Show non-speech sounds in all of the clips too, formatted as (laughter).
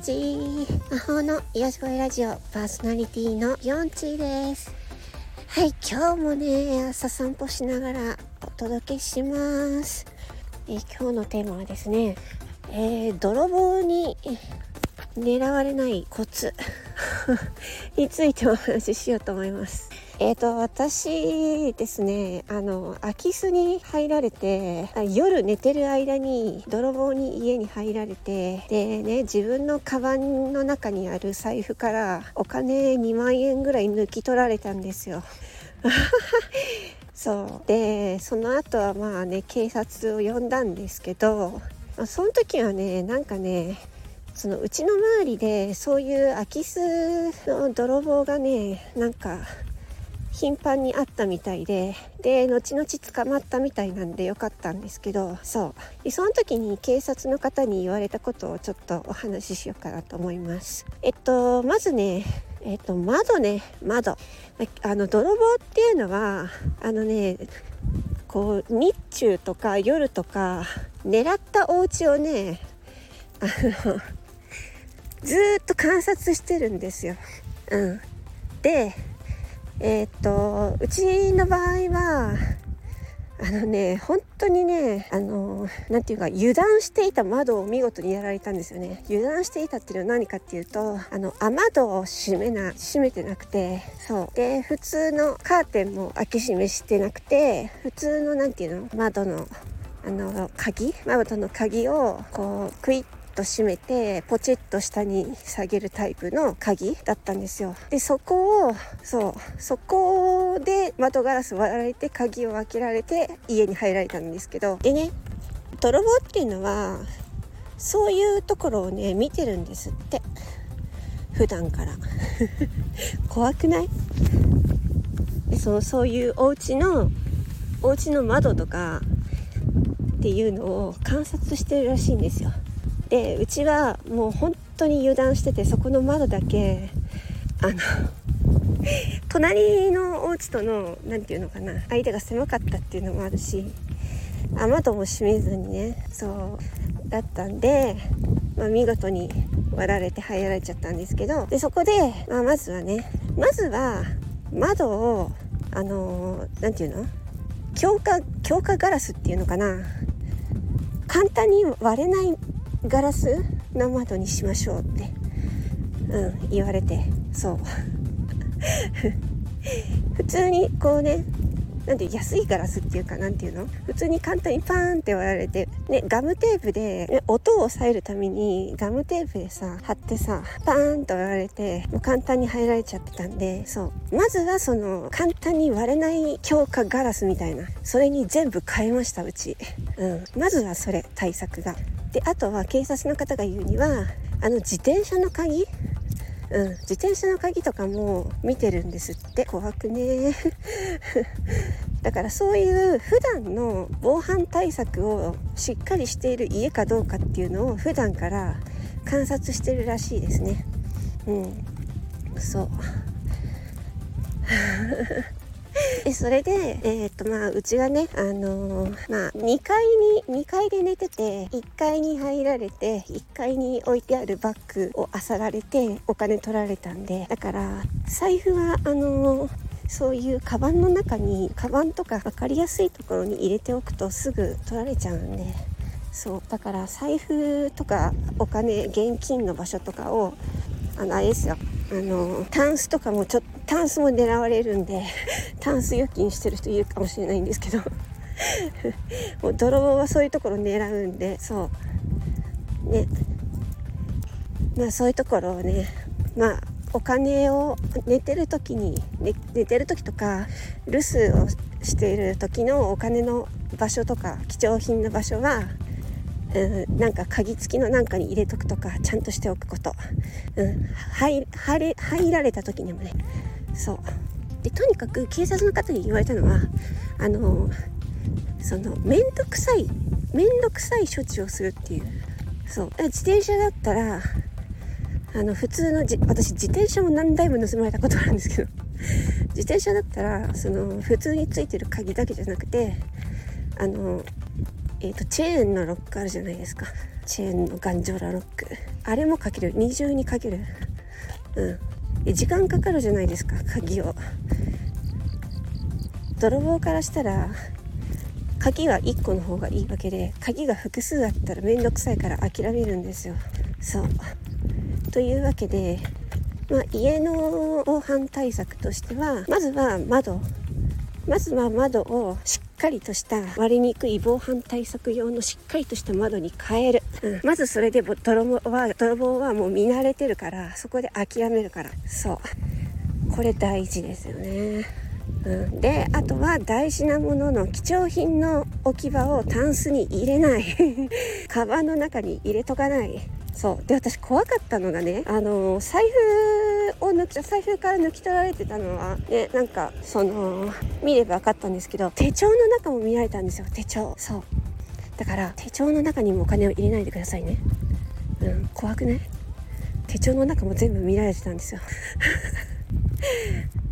ち魔法の癒し声ラジオパーソナリティのヨンチーです。はい今日もね朝散歩しながらお届けします。え今日のテーマはですね、えー、泥棒に狙われないコツ。(laughs) についてお話ししようと思います。えーと、私ですねあの空き巣に入られて夜寝てる間に泥棒に家に入られてでね自分のカバンの中にある財布からお金2万円ぐらい抜き取られたんですよ。(laughs) そうでその後はまあね警察を呼んだんですけど、まあ、その時はねなんかねそのうちの周りでそういう空き巣の泥棒がねなんか頻繁にあったみたいでで後々捕まったみたいなんでよかったんですけどそう。でその時に警察の方に言われたことをちょっとお話ししようかなと思います。えっとまずねえっと窓ね窓。あの泥棒っていうのはあのねこう日中とか夜とか狙ったお家をねあのずっと観察してるんですよ。うん、でえー、っとうちの場合はあのね本当にねあの何て言うか油断していた窓を見事にやられたんですよね。油断していたっていうのは何かっていうとあの雨戸を閉めな閉めてなくてそう。で普通のカーテンも開け閉めしてなくて普通の何て言うの窓のあの鍵？窓の鍵をこうクイッと閉めてポチッと下に下げるタイプの鍵だったんですよ。でそこをそうそこで窓ガラス割られて鍵を開けられて家に入られたんですけどでね泥棒っていうのはそういうところをね見てるんですって。普段から。(laughs) 怖くない？そうそういうお家のお家の窓とかっていうのを観察してるらしいんですよ。でうちはもう本当に油断しててそこの窓だけあの隣のお家との何て言うのかな相手が狭かったっていうのもあるし雨戸も閉めずにねそうだったんで、まあ、見事に割られて入られちゃったんですけどでそこで、まあ、まずはねまずは窓をあの何て言うの強化強化ガラスっていうのかな簡単に割れないガラス？の窓にしましょうって、うん、言われて。そう。(laughs) 普通にこうねなんで安いガラスっていうかなんていうの？普通に簡単にパーンって割られて、ね、ガムテープで、ね、音を抑えるためにガムテープでさ貼ってさパーンと割られてもう簡単に入られちゃってたんでそう。まずはその簡単に割れない強化ガラスみたいな。それに全部変えましたうち、うん、まずはそれ対策が。であとは警察の方が言うにはあの自転車の鍵。うん、自転車の鍵とかも見てるんですって。怖くね。(laughs) だからそういう普段の防犯対策をしっかりしている家かどうかっていうのを普段から観察してるらしいですね。うんそう。(laughs) でそれで、えー、っとまあうちはねあのー、まあ2階に2階で寝てて1階に入られて1階に置いてあるバッグを漁られてお金取られたんでだから財布はあのーそういうカバンの中にカバンとか分かりやすいところに入れておくとすぐ取られちゃうんでそうだから財布とかお金現金の場所とかをあのあれですよ。あのタンスとかもちょっとタンスも狙われるんで (laughs) タンス預金してる人いるかもしれないんですけど。(laughs) もう泥棒はそういうところ狙うんでそう。ね。まあそういうところをねまあお金を寝てる時に、ね、寝てる時とか留守をしている時のお金の場所とか貴重品の場所はうん、なんか鍵付きのなんかに入れとくとかちゃんとしておくこと、うん、入入入られた時にもね。そう。でとにかく警察の方に言われたのはあのその面倒くさい面倒くさい処置をするっていう。そう。自転車だったらあの普通のじ私自転車も何台も盗まれたことがあるんですけど。(laughs) 自転車だったらその普通についてる鍵だけじゃなくてあのえーと、チェーンのロックあるじゃないですか。チェーンの頑丈なロック。ああれもかける。二重にかける。うん。時間かかるじゃないですか。鍵を。泥棒からしたら鍵は1個の方がいいわけで鍵が複数あったら面倒くさいから諦めるんですよ。そう。というわけで、まあ、家の防犯対策としてはまずは窓。まずは窓をしっかりとした割りにくい防犯対策用のしっかりとした窓に変える、うん、まずそれで泥棒は泥棒はもう見慣れてるからそこで諦めるから。そう。これ大事ですよね。うん、であとは大事なものの貴重品の置き場をタンスに入れない。(laughs) カバンの中に入れとかない。そう。で私怖かったのがねあの財布を抜き財布から抜き取られてたのはねなんかその見れば分かったんですけど手帳の中も見られたんですよ手帳。そう。だから手帳の中にもお金を入れないでくださいね。うん怖くない？手帳の中も全部見られてたんですよ。(laughs)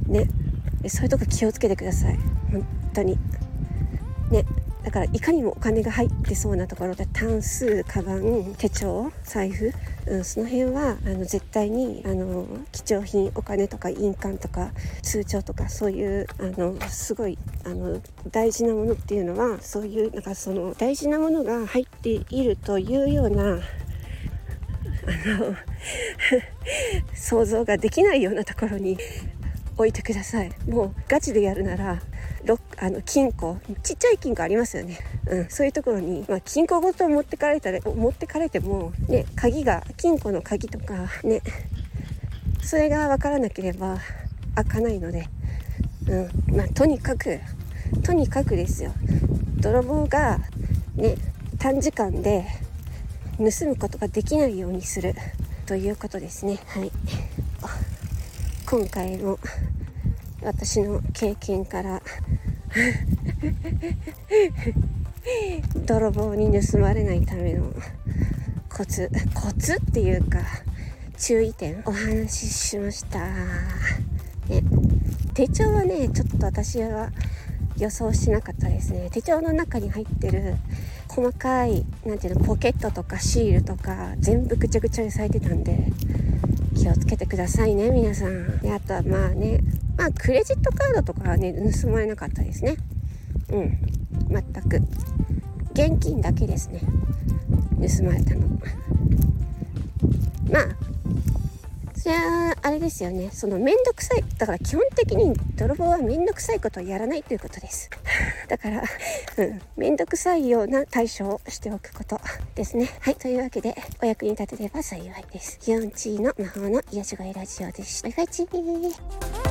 ね。そういうとこ気をつけてください。本当に。ね。だからいかにもお金が入ってそうなところでタンスカバン手帳財布、うん、その辺はあの絶対にあの貴重品お金とか印鑑とか通帳とかそういうあのすごいあの大事なものっていうのはそういうなんかその大事なものが入っているというようなあの (laughs) 想像ができないようなところに置いてください。もうガチでやるならあの金庫。ちっちゃい金庫ありますよね、うん、そういうところに、まあ、金庫ごと持ってかれたら持ってかれてもね鍵が金庫の鍵とかね。それが分からなければ開かないので、うん。まあ、とにかくとにかくですよ。泥棒がね短時間で盗むことができないようにする。ということですね。はい。今回も私の経験から泥棒に盗まれないためのコツコツっていうか注意点お話ししました、ね、手帳はねちょっと私は予想しなかったですね。手帳の中に入ってる細かい何ていうのポケットとかシールとか全部ぐちゃぐちゃにされてたんで気をつけてくださいね皆さん。であとはまあねまあクレジットカードとかはね盗まれなかったですね。うん。全く。現金だけですね。盗まれたの。(laughs) まあそれはあれですよね。その面倒くさい。だから基本的に泥棒は面倒くさいことをやらないということです。(laughs) だからうん面倒くさいような対処をしておくことですね。(laughs) はいというわけでお役に立てれば幸いです。4チーの魔法の癒し声ラジオでした。バイバイチー